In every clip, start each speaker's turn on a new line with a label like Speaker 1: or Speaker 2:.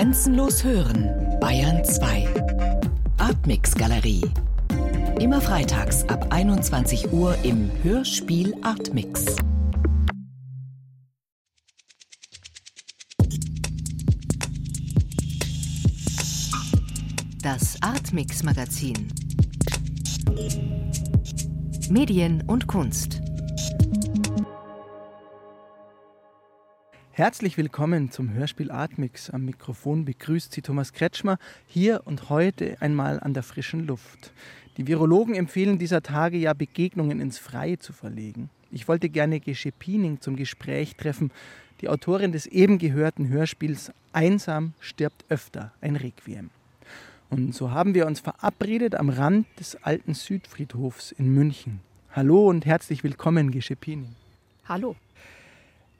Speaker 1: Grenzenlos hören, Bayern 2. Artmix Galerie. Immer freitags ab 21 Uhr im Hörspiel Artmix. Das Artmix Magazin. Medien und Kunst.
Speaker 2: Herzlich willkommen zum Hörspiel Atmix. Am Mikrofon begrüßt Sie Thomas Kretschmer hier und heute einmal an der frischen Luft. Die Virologen empfehlen dieser Tage ja Begegnungen ins Freie zu verlegen. Ich wollte gerne Gesche Piening zum Gespräch treffen, die Autorin des eben gehörten Hörspiels Einsam stirbt öfter, ein Requiem. Und so haben wir uns verabredet am Rand des alten Südfriedhofs in München. Hallo und herzlich willkommen, Gesche Piening.
Speaker 3: Hallo.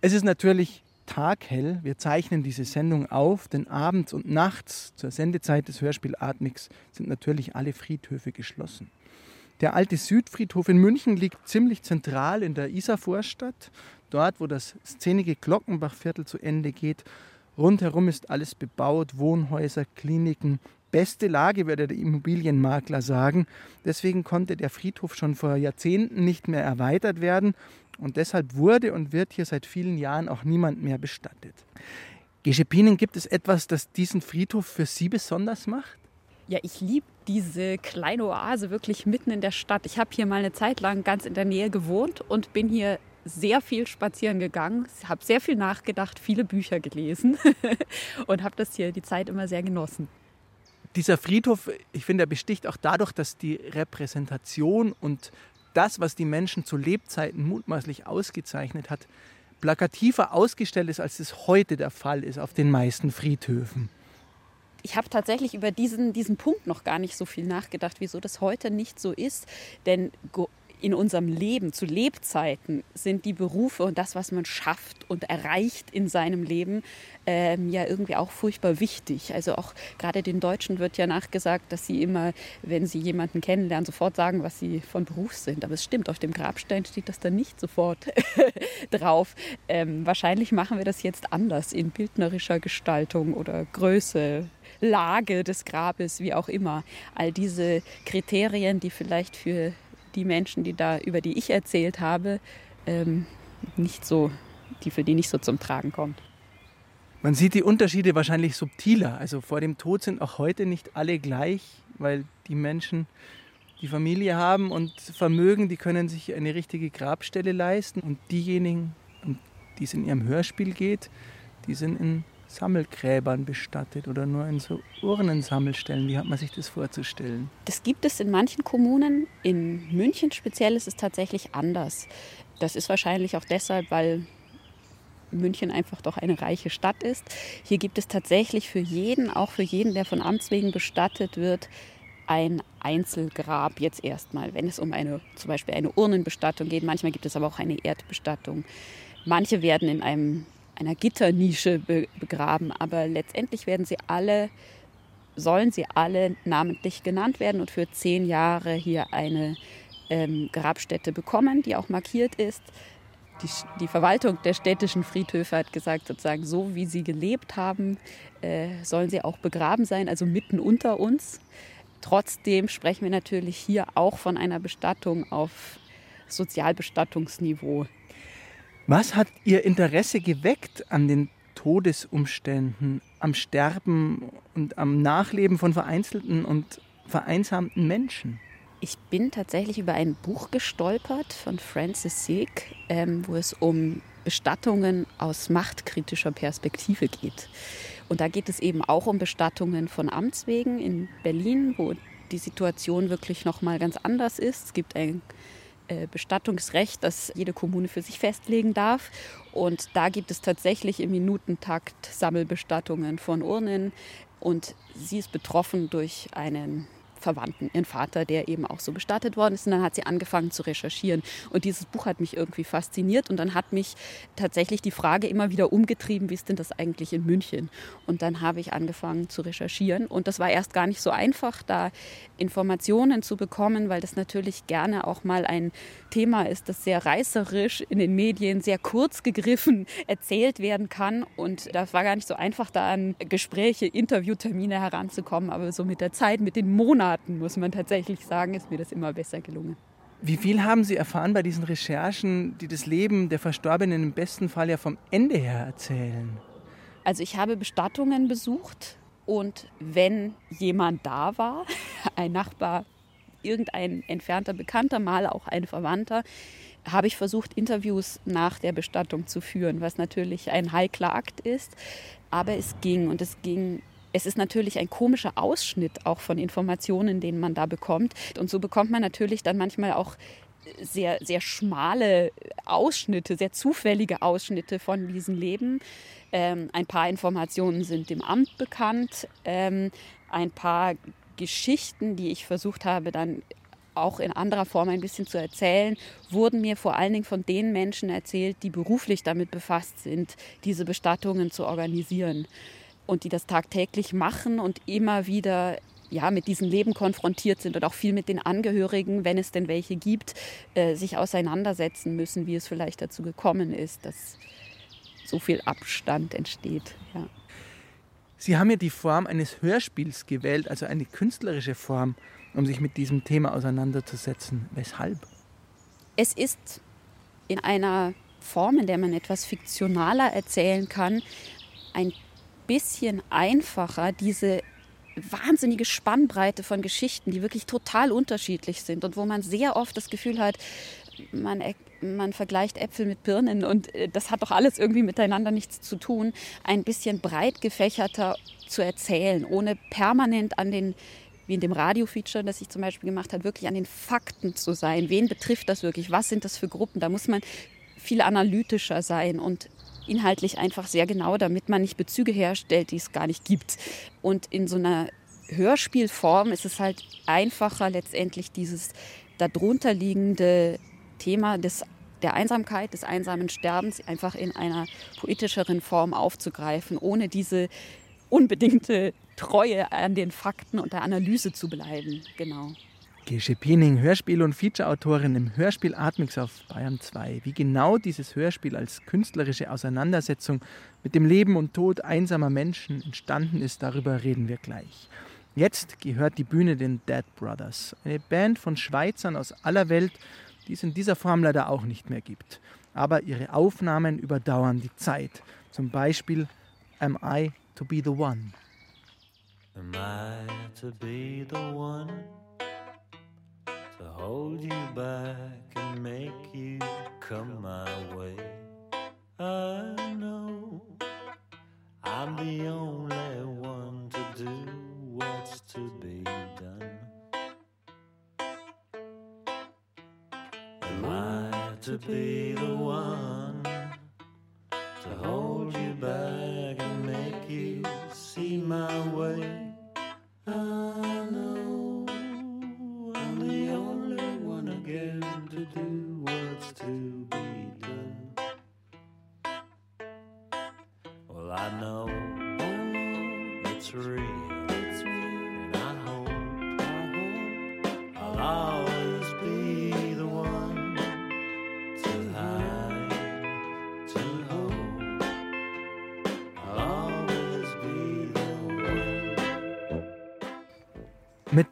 Speaker 2: Es ist natürlich taghell. Wir zeichnen diese Sendung auf, denn abends und nachts zur Sendezeit des Hörspiel Atmix sind natürlich alle Friedhöfe geschlossen. Der alte Südfriedhof in München liegt ziemlich zentral in der Isarvorstadt, dort wo das szenige Glockenbachviertel zu Ende geht. Rundherum ist alles bebaut, Wohnhäuser, Kliniken, beste Lage, würde der Immobilienmakler sagen. Deswegen konnte der Friedhof schon vor Jahrzehnten nicht mehr erweitert werden und deshalb wurde und wird hier seit vielen Jahren auch niemand mehr bestattet. Geschepinen, gibt es etwas, das diesen Friedhof für Sie besonders macht?
Speaker 3: Ja, ich liebe diese kleine Oase wirklich mitten in der Stadt. Ich habe hier mal eine Zeit lang ganz in der Nähe gewohnt und bin hier sehr viel spazieren gegangen, habe sehr viel nachgedacht, viele Bücher gelesen und habe das hier die Zeit immer sehr genossen.
Speaker 2: Dieser Friedhof, ich finde, er besticht auch dadurch, dass die Repräsentation und das, was die Menschen zu Lebzeiten mutmaßlich ausgezeichnet hat, plakativer ausgestellt ist, als es heute der Fall ist auf den meisten Friedhöfen.
Speaker 3: Ich habe tatsächlich über diesen, diesen Punkt noch gar nicht so viel nachgedacht, wieso das heute nicht so ist. Denn in unserem Leben, zu Lebzeiten, sind die Berufe und das, was man schafft und erreicht in seinem Leben, ähm, ja irgendwie auch furchtbar wichtig. Also auch gerade den Deutschen wird ja nachgesagt, dass sie immer, wenn sie jemanden kennenlernen, sofort sagen, was sie von Beruf sind. Aber es stimmt, auf dem Grabstein steht das dann nicht sofort drauf. Ähm, wahrscheinlich machen wir das jetzt anders in bildnerischer Gestaltung oder Größe, Lage des Grabes, wie auch immer. All diese Kriterien, die vielleicht für die Menschen, die da, über die ich erzählt habe, ähm, nicht so, die für die nicht so zum Tragen kommt.
Speaker 2: Man sieht die Unterschiede wahrscheinlich subtiler. Also vor dem Tod sind auch heute nicht alle gleich, weil die Menschen die Familie haben und Vermögen, die können sich eine richtige Grabstelle leisten. Und diejenigen, um die es in ihrem Hörspiel geht, die sind in Sammelgräbern bestattet oder nur in so Urnensammelstellen? Wie hat man sich das vorzustellen?
Speaker 3: Das gibt es in manchen Kommunen. In München speziell ist es tatsächlich anders. Das ist wahrscheinlich auch deshalb, weil München einfach doch eine reiche Stadt ist. Hier gibt es tatsächlich für jeden, auch für jeden, der von Amts wegen bestattet wird, ein Einzelgrab jetzt erstmal, wenn es um eine zum Beispiel eine Urnenbestattung geht. Manchmal gibt es aber auch eine Erdbestattung. Manche werden in einem einer Gitternische begraben, aber letztendlich werden sie alle, sollen sie alle namentlich genannt werden und für zehn Jahre hier eine ähm, Grabstätte bekommen, die auch markiert ist. Die, die, Verwaltung der städtischen Friedhöfe hat gesagt, sozusagen so wie sie gelebt haben, äh, sollen sie auch begraben sein, also mitten unter uns. Trotzdem sprechen wir natürlich hier auch von einer Bestattung auf Sozialbestattungsniveau.
Speaker 2: Was hat Ihr Interesse geweckt an den Todesumständen, am Sterben und am Nachleben von vereinzelten und vereinsamten Menschen?
Speaker 3: Ich bin tatsächlich über ein Buch gestolpert von Francis Sieg, ähm, wo es um Bestattungen aus machtkritischer Perspektive geht. Und da geht es eben auch um Bestattungen von Amts wegen in Berlin, wo die Situation wirklich noch mal ganz anders ist. Es gibt ein Bestattungsrecht, das jede Kommune für sich festlegen darf. Und da gibt es tatsächlich im Minutentakt Sammelbestattungen von Urnen. Und sie ist betroffen durch einen Verwandten, ihren Vater, der eben auch so bestattet worden ist. Und dann hat sie angefangen zu recherchieren. Und dieses Buch hat mich irgendwie fasziniert. Und dann hat mich tatsächlich die Frage immer wieder umgetrieben, wie ist denn das eigentlich in München? Und dann habe ich angefangen zu recherchieren. Und das war erst gar nicht so einfach, da Informationen zu bekommen, weil das natürlich gerne auch mal ein Thema ist, das sehr reißerisch in den Medien, sehr kurz gegriffen erzählt werden kann. Und das war gar nicht so einfach, da an Gespräche, Interviewtermine heranzukommen. Aber so mit der Zeit, mit den Monaten, muss man tatsächlich sagen, ist mir das immer besser gelungen.
Speaker 2: Wie viel haben Sie erfahren bei diesen Recherchen, die das Leben der Verstorbenen im besten Fall ja vom Ende her erzählen?
Speaker 3: Also ich habe Bestattungen besucht und wenn jemand da war, ein Nachbar, irgendein entfernter Bekannter, mal auch ein Verwandter, habe ich versucht, Interviews nach der Bestattung zu führen, was natürlich ein heikler Akt ist. Aber es ging und es ging es ist natürlich ein komischer Ausschnitt auch von Informationen, den man da bekommt. Und so bekommt man natürlich dann manchmal auch sehr, sehr schmale Ausschnitte, sehr zufällige Ausschnitte von diesem Leben. Ähm, ein paar Informationen sind dem Amt bekannt. Ähm, ein paar Geschichten, die ich versucht habe, dann auch in anderer Form ein bisschen zu erzählen, wurden mir vor allen Dingen von den Menschen erzählt, die beruflich damit befasst sind, diese Bestattungen zu organisieren und die das tagtäglich machen und immer wieder ja, mit diesem Leben konfrontiert sind und auch viel mit den Angehörigen, wenn es denn welche gibt, äh, sich auseinandersetzen müssen, wie es vielleicht dazu gekommen ist, dass so viel Abstand entsteht. Ja.
Speaker 2: Sie haben ja die Form eines Hörspiels gewählt, also eine künstlerische Form, um sich mit diesem Thema auseinanderzusetzen. Weshalb?
Speaker 3: Es ist in einer Form, in der man etwas fiktionaler erzählen kann, ein bisschen einfacher, diese wahnsinnige Spannbreite von Geschichten, die wirklich total unterschiedlich sind und wo man sehr oft das Gefühl hat, man, man vergleicht Äpfel mit Birnen und äh, das hat doch alles irgendwie miteinander nichts zu tun, ein bisschen breit gefächerter zu erzählen, ohne permanent an den wie in dem Radio-Feature, das ich zum Beispiel gemacht habe, wirklich an den Fakten zu sein. Wen betrifft das wirklich? Was sind das für Gruppen? Da muss man viel analytischer sein und inhaltlich einfach sehr genau, damit man nicht Bezüge herstellt, die es gar nicht gibt. Und in so einer Hörspielform ist es halt einfacher, letztendlich dieses darunterliegende Thema des, der Einsamkeit, des einsamen Sterbens einfach in einer poetischeren Form aufzugreifen, ohne diese unbedingte Treue an den Fakten und der Analyse zu bleiben. Genau.
Speaker 2: Gesche Piening, Hörspiel- und Featureautorin im Hörspiel Atmix auf Bayern 2. Wie genau dieses Hörspiel als künstlerische Auseinandersetzung mit dem Leben und Tod einsamer Menschen entstanden ist, darüber reden wir gleich. Jetzt gehört die Bühne den Dead Brothers, eine Band von Schweizern aus aller Welt, die es in dieser Form leider auch nicht mehr gibt. Aber ihre Aufnahmen überdauern die Zeit. Zum Beispiel Am I to be the one? Am I to be the one to hold you back and make you come my way? I know I'm the only one to do what's to be done. Am I to be the one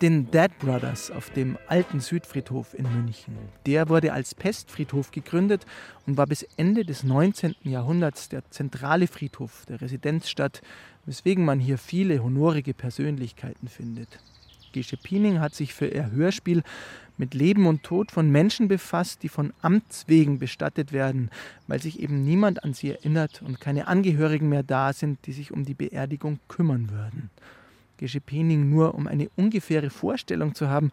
Speaker 2: den Dead Brothers auf dem alten Südfriedhof in München. Der wurde als Pestfriedhof gegründet und war bis Ende des 19. Jahrhunderts der zentrale Friedhof der Residenzstadt, weswegen man hier viele honorige Persönlichkeiten findet. Gesche Piening hat sich für ihr Hörspiel mit Leben und Tod von Menschen befasst, die von Amts wegen bestattet werden, weil sich eben niemand an sie erinnert und keine Angehörigen mehr da sind, die sich um die Beerdigung kümmern würden. Gesche-Pening nur, um eine ungefähre Vorstellung zu haben,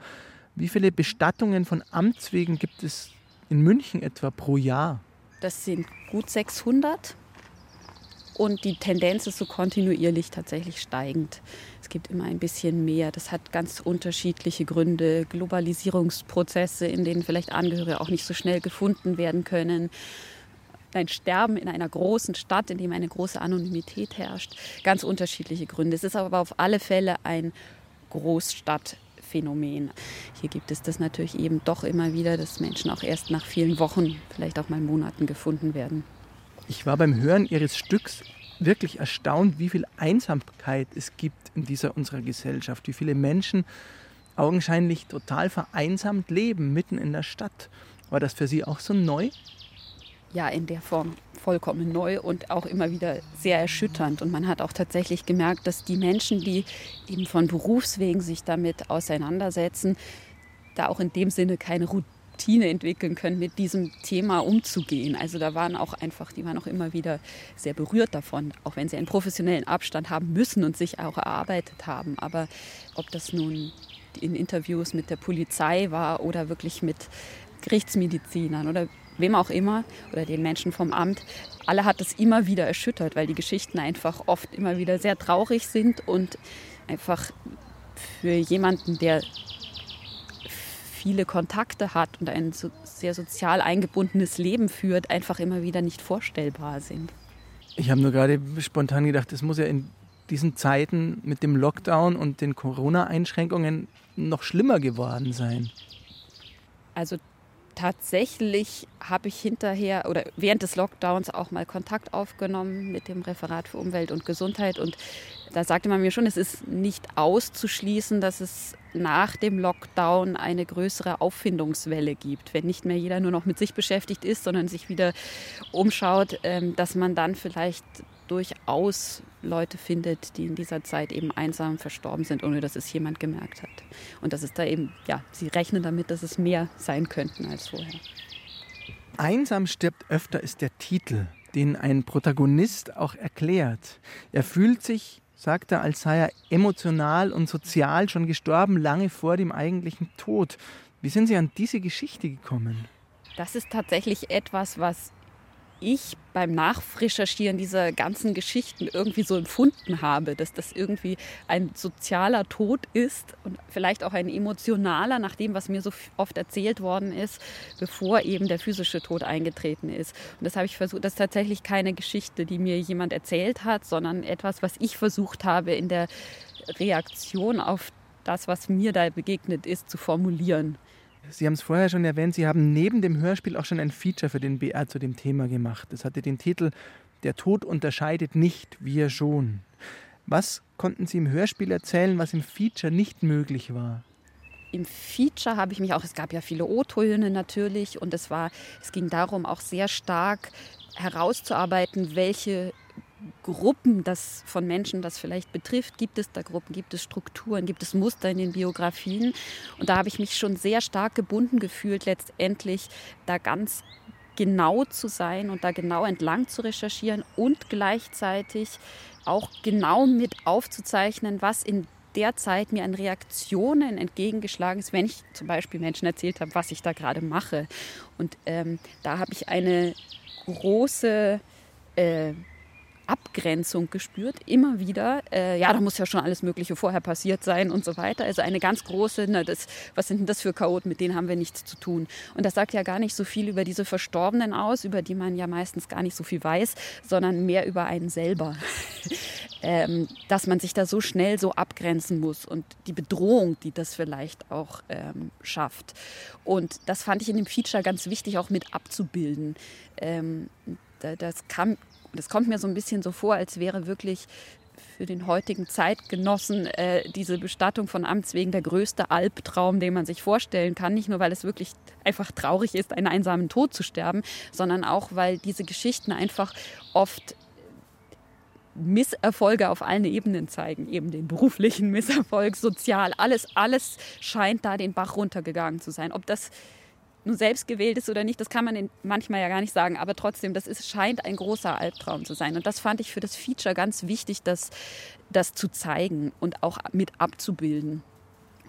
Speaker 2: wie viele Bestattungen von Amts wegen gibt es in München etwa pro Jahr?
Speaker 3: Das sind gut 600. und die Tendenz ist so kontinuierlich tatsächlich steigend. Es gibt immer ein bisschen mehr. Das hat ganz unterschiedliche Gründe. Globalisierungsprozesse, in denen vielleicht Angehörige auch nicht so schnell gefunden werden können. Ein Sterben in einer großen Stadt, in dem eine große Anonymität herrscht. Ganz unterschiedliche Gründe. Es ist aber auf alle Fälle ein Großstadtphänomen. Hier gibt es das natürlich eben doch immer wieder, dass Menschen auch erst nach vielen Wochen, vielleicht auch mal Monaten gefunden werden.
Speaker 2: Ich war beim Hören Ihres Stücks wirklich erstaunt, wie viel Einsamkeit es gibt in dieser unserer Gesellschaft, wie viele Menschen augenscheinlich total vereinsamt leben, mitten in der Stadt. War das für Sie auch so neu?
Speaker 3: Ja, in der Form vollkommen neu und auch immer wieder sehr erschütternd. Und man hat auch tatsächlich gemerkt, dass die Menschen, die eben von Berufswegen sich damit auseinandersetzen, da auch in dem Sinne keine Routine entwickeln können, mit diesem Thema umzugehen. Also da waren auch einfach, die waren auch immer wieder sehr berührt davon, auch wenn sie einen professionellen Abstand haben müssen und sich auch erarbeitet haben. Aber ob das nun in Interviews mit der Polizei war oder wirklich mit Gerichtsmedizinern oder wem auch immer oder den Menschen vom Amt, alle hat es immer wieder erschüttert, weil die Geschichten einfach oft immer wieder sehr traurig sind und einfach für jemanden, der viele Kontakte hat und ein so sehr sozial eingebundenes Leben führt, einfach immer wieder nicht vorstellbar sind.
Speaker 2: Ich habe nur gerade spontan gedacht, es muss ja in diesen Zeiten mit dem Lockdown und den Corona-Einschränkungen noch schlimmer geworden sein.
Speaker 3: Also tatsächlich habe ich hinterher oder während des Lockdowns auch mal Kontakt aufgenommen mit dem Referat für Umwelt und Gesundheit. Und da sagte man mir schon, es ist nicht auszuschließen, dass es nach dem Lockdown eine größere Auffindungswelle gibt, wenn nicht mehr jeder nur noch mit sich beschäftigt ist, sondern sich wieder umschaut, ähm, dass man dann vielleicht durchaus Leute findet, die in dieser Zeit eben einsam verstorben sind, ohne dass es jemand gemerkt hat. Und das ist da eben, ja, sie rechnen damit, dass es mehr sein könnten als vorher.
Speaker 2: Einsam stirbt öfter ist der Titel, den ein Protagonist auch erklärt. Er fühlt sich, sagt er, als sei er emotional und sozial schon gestorben, lange vor dem eigentlichen Tod. Wie sind Sie an diese Geschichte gekommen?
Speaker 3: Das ist tatsächlich etwas, was ich beim Nachrecherchieren dieser ganzen Geschichten irgendwie so empfunden habe, dass das irgendwie ein sozialer Tod ist und vielleicht auch ein emotionaler, nach dem, was mir so oft erzählt worden ist, bevor eben der physische Tod eingetreten ist. Und das habe ich versucht, das ist tatsächlich keine Geschichte, die mir jemand erzählt hat, sondern etwas, was ich versucht habe in der Reaktion auf das, was mir da begegnet ist, zu formulieren.
Speaker 2: Sie haben es vorher schon erwähnt, Sie haben neben dem Hörspiel auch schon ein Feature für den BR zu dem Thema gemacht. Das hatte den Titel Der Tod unterscheidet nicht, wir schon. Was konnten Sie im Hörspiel erzählen, was im Feature nicht möglich war?
Speaker 3: Im Feature habe ich mich auch, es gab ja viele O-Töne natürlich und es war, es ging darum, auch sehr stark herauszuarbeiten, welche Gruppen das von Menschen das vielleicht betrifft. Gibt es da Gruppen, gibt es Strukturen, gibt es Muster in den Biografien? Und da habe ich mich schon sehr stark gebunden gefühlt, letztendlich da ganz genau zu sein und da genau entlang zu recherchieren und gleichzeitig auch genau mit aufzuzeichnen, was in der Zeit mir an Reaktionen entgegengeschlagen ist, wenn ich zum Beispiel Menschen erzählt habe, was ich da gerade mache. Und ähm, da habe ich eine große äh, Abgrenzung gespürt, immer wieder. Äh, ja, da muss ja schon alles Mögliche vorher passiert sein und so weiter. Also eine ganz große, na, das, was sind denn das für Chaoten, mit denen haben wir nichts zu tun. Und das sagt ja gar nicht so viel über diese Verstorbenen aus, über die man ja meistens gar nicht so viel weiß, sondern mehr über einen selber. ähm, dass man sich da so schnell so abgrenzen muss und die Bedrohung, die das vielleicht auch ähm, schafft. Und das fand ich in dem Feature ganz wichtig, auch mit abzubilden. Ähm, das kam das kommt mir so ein bisschen so vor, als wäre wirklich für den heutigen Zeitgenossen äh, diese Bestattung von Amts wegen der größte Albtraum, den man sich vorstellen kann. Nicht nur, weil es wirklich einfach traurig ist, einen einsamen Tod zu sterben, sondern auch, weil diese Geschichten einfach oft Misserfolge auf allen Ebenen zeigen, eben den beruflichen Misserfolg, sozial, alles, alles scheint da den Bach runtergegangen zu sein. Ob das nun selbst gewählt ist oder nicht, das kann man manchmal ja gar nicht sagen, aber trotzdem, das ist, scheint ein großer Albtraum zu sein. Und das fand ich für das Feature ganz wichtig, das, das zu zeigen und auch mit abzubilden.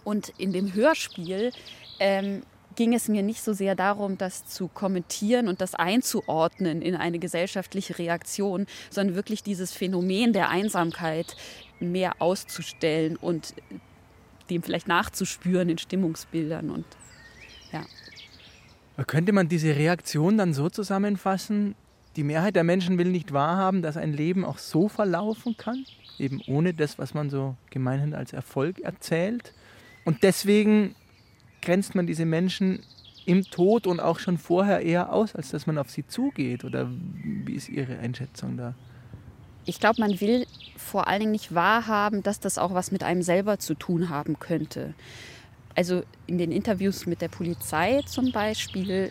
Speaker 3: Und in dem Hörspiel ähm, ging es mir nicht so sehr darum, das zu kommentieren und das einzuordnen in eine gesellschaftliche Reaktion, sondern wirklich dieses Phänomen der Einsamkeit mehr auszustellen und dem vielleicht nachzuspüren in Stimmungsbildern und.
Speaker 2: Könnte man diese Reaktion dann so zusammenfassen, die Mehrheit der Menschen will nicht wahrhaben, dass ein Leben auch so verlaufen kann, eben ohne das, was man so gemeinhin als Erfolg erzählt. Und deswegen grenzt man diese Menschen im Tod und auch schon vorher eher aus, als dass man auf sie zugeht? Oder wie ist Ihre Einschätzung da?
Speaker 3: Ich glaube, man will vor allen Dingen nicht wahrhaben, dass das auch was mit einem selber zu tun haben könnte. Also in den Interviews mit der Polizei zum Beispiel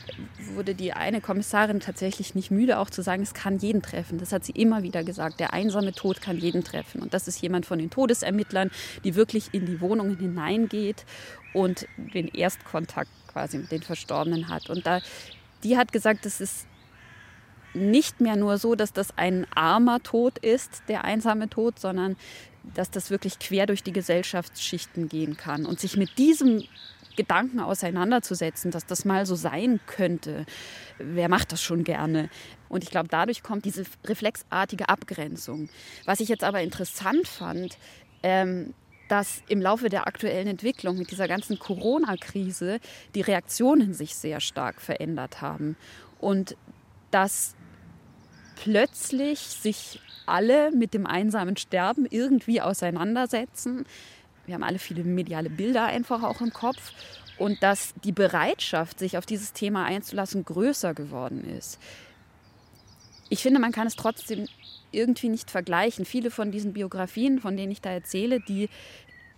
Speaker 3: wurde die eine Kommissarin tatsächlich nicht müde, auch zu sagen, es kann jeden treffen. Das hat sie immer wieder gesagt. Der einsame Tod kann jeden treffen. Und das ist jemand von den Todesermittlern, die wirklich in die Wohnungen hineingeht und den Erstkontakt quasi mit den Verstorbenen hat. Und da, die hat gesagt, es ist nicht mehr nur so, dass das ein armer Tod ist, der einsame Tod, sondern dass das wirklich quer durch die Gesellschaftsschichten gehen kann. Und sich mit diesem Gedanken auseinanderzusetzen, dass das mal so sein könnte. Wer macht das schon gerne? Und ich glaube, dadurch kommt diese reflexartige Abgrenzung. Was ich jetzt aber interessant fand, ähm, dass im Laufe der aktuellen Entwicklung mit dieser ganzen Corona-Krise die Reaktionen sich sehr stark verändert haben. Und dass plötzlich sich alle mit dem einsamen Sterben irgendwie auseinandersetzen. Wir haben alle viele mediale Bilder einfach auch im Kopf. Und dass die Bereitschaft, sich auf dieses Thema einzulassen, größer geworden ist. Ich finde, man kann es trotzdem irgendwie nicht vergleichen. Viele von diesen Biografien, von denen ich da erzähle, die,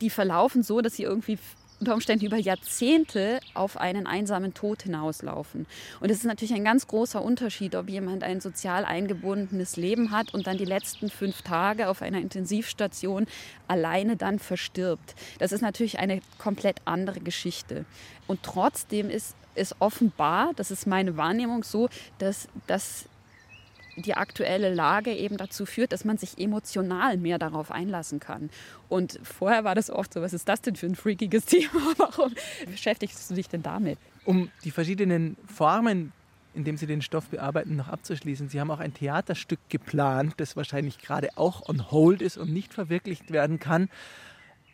Speaker 3: die verlaufen so, dass sie irgendwie unter Umständen über Jahrzehnte auf einen einsamen Tod hinauslaufen. Und es ist natürlich ein ganz großer Unterschied, ob jemand ein sozial eingebundenes Leben hat und dann die letzten fünf Tage auf einer Intensivstation alleine dann verstirbt. Das ist natürlich eine komplett andere Geschichte. Und trotzdem ist es offenbar, das ist meine Wahrnehmung so, dass, dass die aktuelle Lage eben dazu führt, dass man sich emotional mehr darauf einlassen kann. Und vorher war das oft so, was ist das denn für ein freakiges Thema? Warum beschäftigst du dich denn damit?
Speaker 2: Um die verschiedenen Formen, in denen Sie den Stoff bearbeiten, noch abzuschließen. Sie haben auch ein Theaterstück geplant, das wahrscheinlich gerade auch on hold ist und nicht verwirklicht werden kann.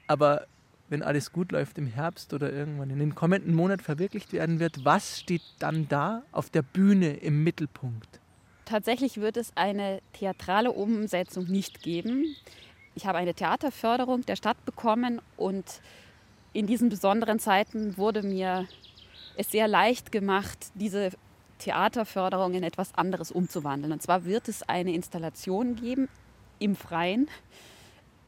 Speaker 2: Aber wenn alles gut läuft im Herbst oder irgendwann in den kommenden Monat verwirklicht werden wird, was steht dann da auf der Bühne im Mittelpunkt?
Speaker 3: Tatsächlich wird es eine theatrale Umsetzung nicht geben. Ich habe eine Theaterförderung der Stadt bekommen und in diesen besonderen Zeiten wurde mir es sehr leicht gemacht, diese Theaterförderung in etwas anderes umzuwandeln. Und zwar wird es eine Installation geben im Freien,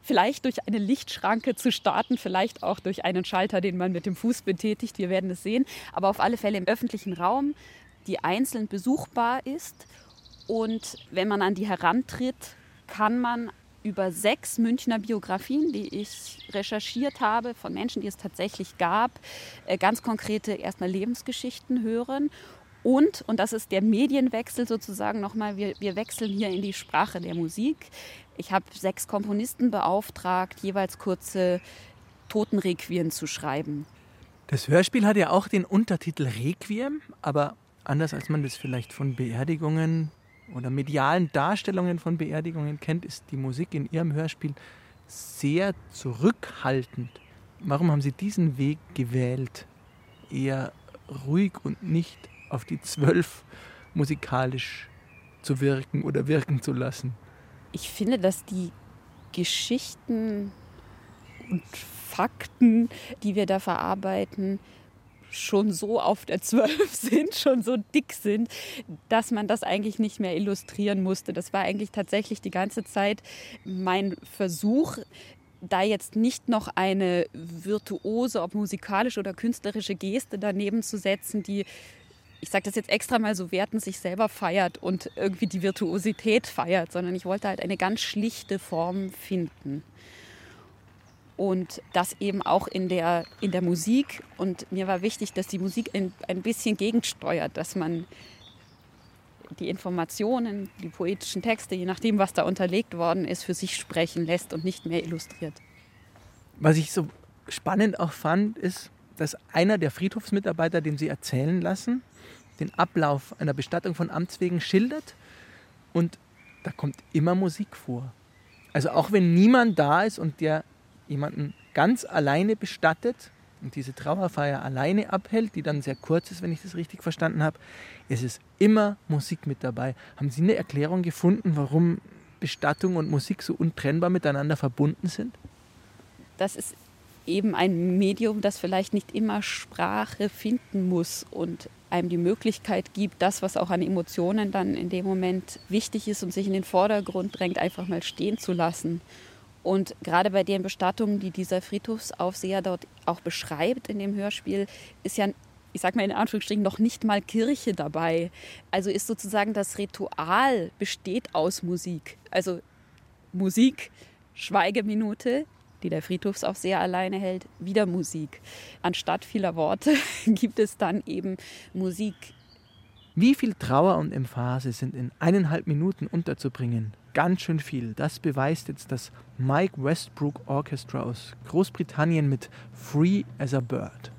Speaker 3: vielleicht durch eine Lichtschranke zu starten, vielleicht auch durch einen Schalter, den man mit dem Fuß betätigt. Wir werden es sehen. Aber auf alle Fälle im öffentlichen Raum, die einzeln besuchbar ist und wenn man an die herantritt, kann man über sechs Münchner Biografien, die ich recherchiert habe, von Menschen, die es tatsächlich gab, äh, ganz konkrete erstmal Lebensgeschichten hören. Und, und das ist der Medienwechsel sozusagen nochmal, wir, wir wechseln hier in die Sprache der Musik. Ich habe sechs Komponisten beauftragt, jeweils kurze Totenrequien zu schreiben.
Speaker 2: Das Hörspiel hat ja auch den Untertitel Requiem, aber anders als man das vielleicht von Beerdigungen oder medialen Darstellungen von Beerdigungen kennt, ist die Musik in Ihrem Hörspiel sehr zurückhaltend. Warum haben Sie diesen Weg gewählt, eher ruhig und nicht auf die Zwölf musikalisch zu wirken oder wirken zu lassen?
Speaker 3: Ich finde, dass die Geschichten und Fakten, die wir da verarbeiten, schon so auf der 12 sind, schon so dick sind, dass man das eigentlich nicht mehr illustrieren musste. Das war eigentlich tatsächlich die ganze Zeit mein Versuch, da jetzt nicht noch eine virtuose, ob musikalische oder künstlerische Geste daneben zu setzen, die ich sage das jetzt extra mal so werten, sich selber feiert und irgendwie die Virtuosität feiert, sondern ich wollte halt eine ganz schlichte Form finden und das eben auch in der, in der Musik. Und mir war wichtig, dass die Musik ein, ein bisschen gegensteuert, dass man die Informationen, die poetischen Texte, je nachdem, was da unterlegt worden ist, für sich sprechen lässt und nicht mehr illustriert.
Speaker 2: Was ich so spannend auch fand, ist, dass einer der Friedhofsmitarbeiter, dem sie erzählen lassen, den Ablauf einer Bestattung von Amts wegen schildert und da kommt immer Musik vor. Also auch wenn niemand da ist und der jemanden ganz alleine bestattet und diese Trauerfeier alleine abhält, die dann sehr kurz ist, wenn ich das richtig verstanden habe, es ist immer Musik mit dabei. Haben Sie eine Erklärung gefunden, warum Bestattung und Musik so untrennbar miteinander verbunden sind?
Speaker 3: Das ist eben ein Medium, das vielleicht nicht immer Sprache finden muss und einem die Möglichkeit gibt, das, was auch an Emotionen dann in dem Moment wichtig ist und sich in den Vordergrund drängt, einfach mal stehen zu lassen. Und gerade bei den Bestattungen, die dieser Friedhofsaufseher dort auch beschreibt in dem Hörspiel, ist ja, ich sage mal in Anführungsstrichen, noch nicht mal Kirche dabei. Also ist sozusagen das Ritual besteht aus Musik. Also Musik, Schweigeminute, die der Friedhofsaufseher alleine hält, wieder Musik. Anstatt vieler Worte gibt es dann eben Musik.
Speaker 2: Wie viel Trauer und Emphase sind in eineinhalb Minuten unterzubringen? Ganz schön viel. Das beweist jetzt das Mike Westbrook Orchestra aus Großbritannien mit Free as a Bird.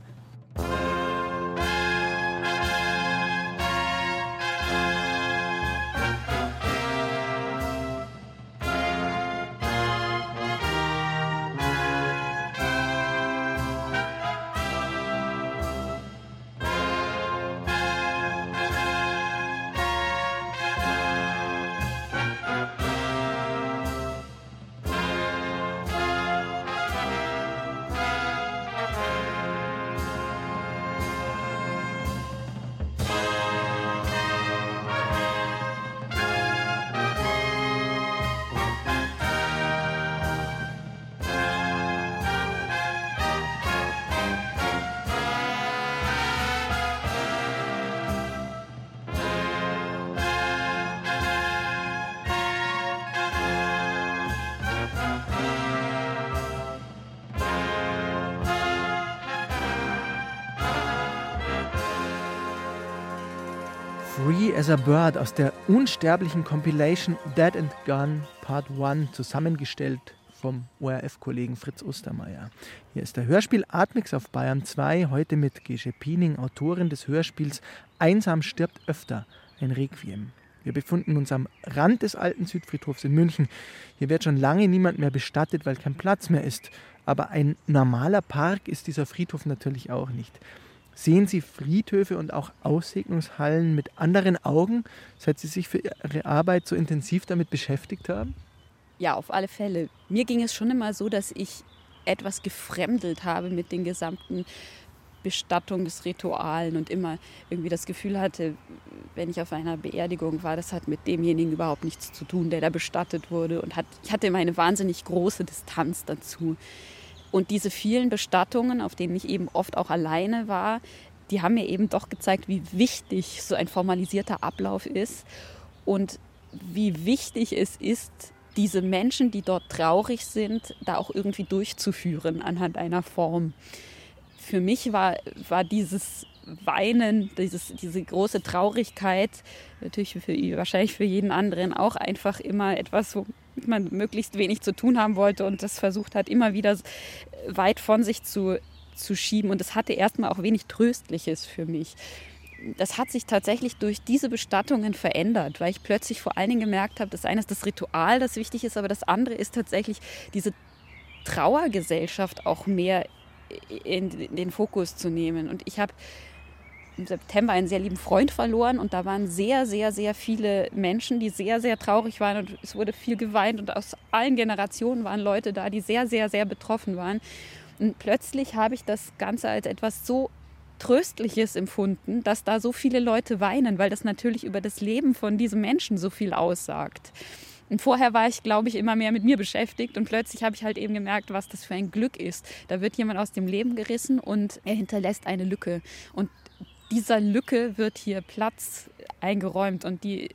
Speaker 2: Free as a Bird aus der unsterblichen Compilation Dead and Gone Part 1 zusammengestellt vom ORF-Kollegen Fritz Ostermeier. Hier ist der Hörspiel Atmix auf Bayern 2, heute mit Gesche Piening, Autorin des Hörspiels Einsam stirbt öfter, ein Requiem. Wir befinden uns am Rand des alten Südfriedhofs in München. Hier wird schon lange niemand mehr bestattet, weil kein Platz mehr ist. Aber ein normaler Park ist dieser Friedhof natürlich auch nicht. Sehen Sie Friedhöfe und auch Aussegnungshallen mit anderen Augen, seit Sie sich für Ihre Arbeit so intensiv damit beschäftigt haben?
Speaker 3: Ja, auf alle Fälle. Mir ging es schon immer so, dass ich etwas gefremdelt habe mit den gesamten Bestattungsritualen und immer irgendwie das Gefühl hatte, wenn ich auf einer Beerdigung war, das hat mit demjenigen überhaupt nichts zu tun, der da bestattet wurde. Und hat, ich hatte immer eine wahnsinnig große Distanz dazu. Und diese vielen Bestattungen, auf denen ich eben oft auch alleine war, die haben mir eben doch gezeigt, wie wichtig so ein formalisierter Ablauf ist und wie wichtig es ist, diese Menschen, die dort traurig sind, da auch irgendwie durchzuführen anhand einer Form. Für mich war, war dieses Weinen, dieses, diese große Traurigkeit, natürlich für, wahrscheinlich für jeden anderen auch einfach immer etwas, wo man möglichst wenig zu tun haben wollte und das versucht hat, immer wieder weit von sich zu, zu schieben. Und es hatte erstmal auch wenig Tröstliches für mich. Das hat sich tatsächlich durch diese Bestattungen verändert, weil ich plötzlich vor allen Dingen gemerkt habe, das eine ist das Ritual, das wichtig ist, aber das andere ist tatsächlich diese Trauergesellschaft auch mehr in den Fokus zu nehmen. Und ich habe im September einen sehr lieben Freund verloren und da waren sehr, sehr, sehr viele Menschen, die sehr, sehr traurig waren und es wurde viel geweint und aus allen Generationen waren Leute da, die sehr, sehr, sehr betroffen waren. Und plötzlich habe ich das Ganze als etwas so Tröstliches empfunden, dass da so viele Leute weinen, weil das natürlich über das Leben von diesem Menschen so viel aussagt. Und vorher war ich, glaube ich, immer mehr mit mir beschäftigt und plötzlich habe ich halt eben gemerkt, was das für ein Glück ist. Da wird jemand aus dem Leben gerissen und er hinterlässt eine Lücke. Und dieser Lücke wird hier Platz eingeräumt und die,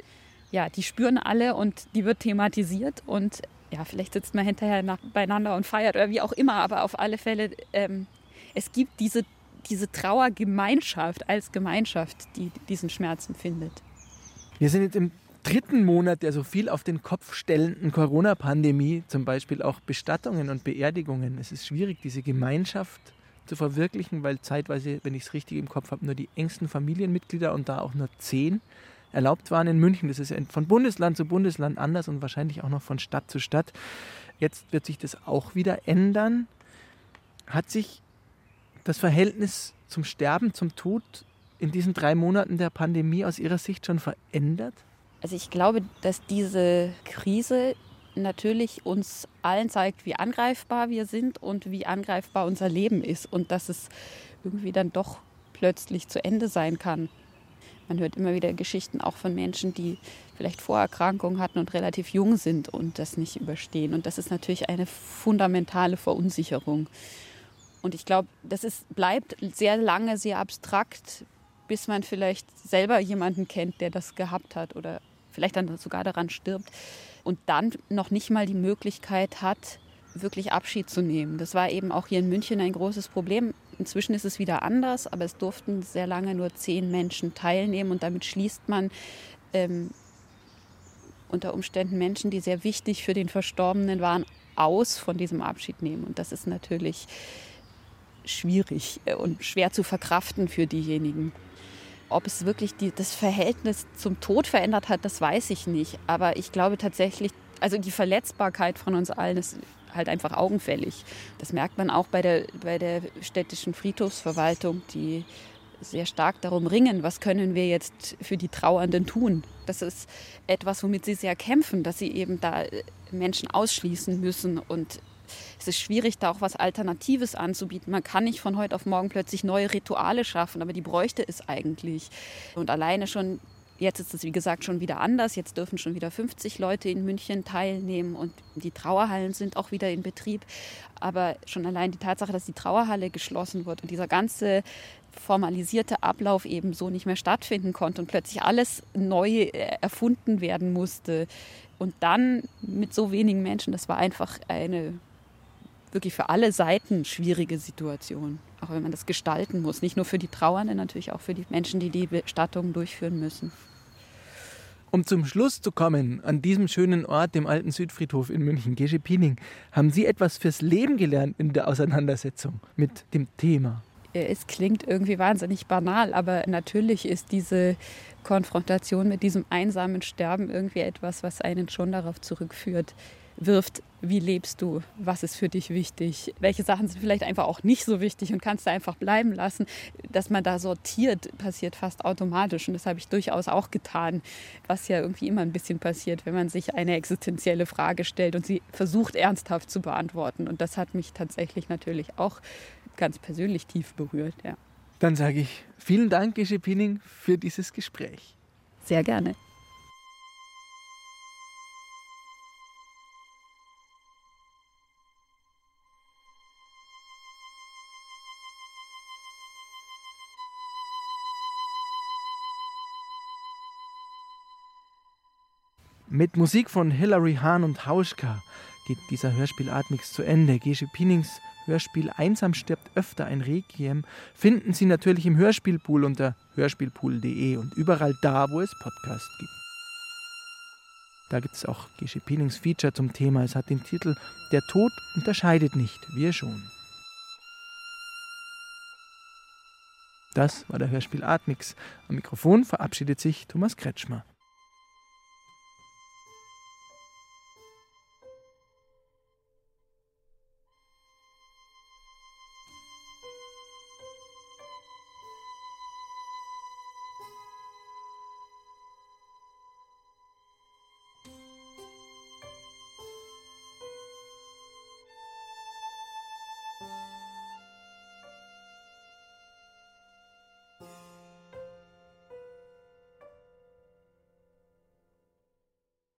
Speaker 3: ja, die spüren alle und die wird thematisiert und ja, vielleicht sitzt man hinterher nach, beieinander und feiert oder wie auch immer, aber auf alle Fälle, ähm, es gibt diese, diese Trauergemeinschaft als Gemeinschaft, die diesen Schmerz empfindet.
Speaker 2: Wir sind jetzt im dritten Monat der so viel auf den Kopf stellenden Corona-Pandemie, zum Beispiel auch Bestattungen und Beerdigungen. Es ist schwierig, diese Gemeinschaft zu verwirklichen, weil zeitweise, wenn ich es richtig im Kopf habe, nur die engsten Familienmitglieder und da auch nur zehn erlaubt waren in München. Das ist von Bundesland zu Bundesland anders und wahrscheinlich auch noch von Stadt zu Stadt. Jetzt wird sich das auch wieder ändern. Hat sich das Verhältnis zum Sterben, zum Tod in diesen drei Monaten der Pandemie aus Ihrer Sicht schon verändert?
Speaker 3: Also ich glaube, dass diese Krise natürlich uns allen zeigt, wie angreifbar wir sind und wie angreifbar unser Leben ist und dass es irgendwie dann doch plötzlich zu Ende sein kann. Man hört immer wieder Geschichten auch von Menschen, die vielleicht Vorerkrankungen hatten und relativ jung sind und das nicht überstehen. Und das ist natürlich eine fundamentale Verunsicherung. Und ich glaube, das ist, bleibt sehr lange sehr abstrakt, bis man vielleicht selber jemanden kennt, der das gehabt hat oder vielleicht dann sogar daran stirbt und dann noch nicht mal die Möglichkeit hat, wirklich Abschied zu nehmen. Das war eben auch hier in München ein großes Problem. Inzwischen ist es wieder anders, aber es durften sehr lange nur zehn Menschen teilnehmen und damit schließt man ähm, unter Umständen Menschen, die sehr wichtig für den Verstorbenen waren, aus von diesem Abschied nehmen. Und das ist natürlich schwierig äh, und schwer zu verkraften für diejenigen. Ob es wirklich die, das Verhältnis zum Tod verändert hat, das weiß ich nicht. Aber ich glaube tatsächlich, also die Verletzbarkeit von uns allen ist halt einfach augenfällig. Das merkt man auch bei der, bei der städtischen Friedhofsverwaltung, die sehr stark darum ringen, was können wir jetzt für die Trauernden tun. Das ist etwas, womit sie sehr kämpfen, dass sie eben da Menschen ausschließen müssen und es ist schwierig, da auch was Alternatives anzubieten. Man kann nicht von heute auf morgen plötzlich neue Rituale schaffen, aber die bräuchte es eigentlich. Und alleine schon Jetzt ist es, wie gesagt, schon wieder anders. Jetzt dürfen schon wieder 50 Leute in München teilnehmen und die Trauerhallen sind auch wieder in Betrieb. Aber schon allein die Tatsache, dass die Trauerhalle geschlossen wird und dieser ganze formalisierte Ablauf eben so nicht mehr stattfinden konnte und plötzlich alles neu äh, erfunden werden musste. Und dann mit so wenigen Menschen, das war einfach eine wirklich für alle Seiten schwierige Situation. Auch wenn man das gestalten muss. Nicht nur für die Trauernden, natürlich auch für die Menschen, die die Bestattungen durchführen müssen.
Speaker 2: Um zum Schluss zu kommen, an diesem schönen Ort, dem alten Südfriedhof in München, Gesche Piening, haben Sie etwas fürs Leben gelernt in der Auseinandersetzung mit dem Thema?
Speaker 3: Es klingt irgendwie wahnsinnig banal, aber natürlich ist diese Konfrontation mit diesem einsamen Sterben irgendwie etwas, was einen schon darauf zurückführt, wirft, wie lebst du, was ist für dich wichtig, welche Sachen sind vielleicht einfach auch nicht so wichtig und kannst du einfach bleiben lassen. Dass man da sortiert, passiert fast automatisch und das habe ich durchaus auch getan, was ja irgendwie immer ein bisschen passiert, wenn man sich eine existenzielle Frage stellt und sie versucht ernsthaft zu beantworten. Und das hat mich tatsächlich natürlich auch ganz persönlich tief berührt. Ja.
Speaker 2: Dann sage ich vielen Dank, Gesche Pinning, für dieses Gespräch.
Speaker 3: Sehr gerne.
Speaker 2: Mit Musik von Hilary Hahn und Hauschka geht dieser Hörspiel Atmix zu Ende. Gesche Pinnings Hörspiel Einsam stirbt öfter ein Requiem finden Sie natürlich im Hörspielpool unter hörspielpool.de und überall da, wo es Podcasts gibt. Da gibt es auch Gesche Pinnings Feature zum Thema. Es hat den Titel Der Tod unterscheidet nicht, wir schon. Das war der Hörspiel Atmix. Am Mikrofon verabschiedet sich Thomas Kretschmer.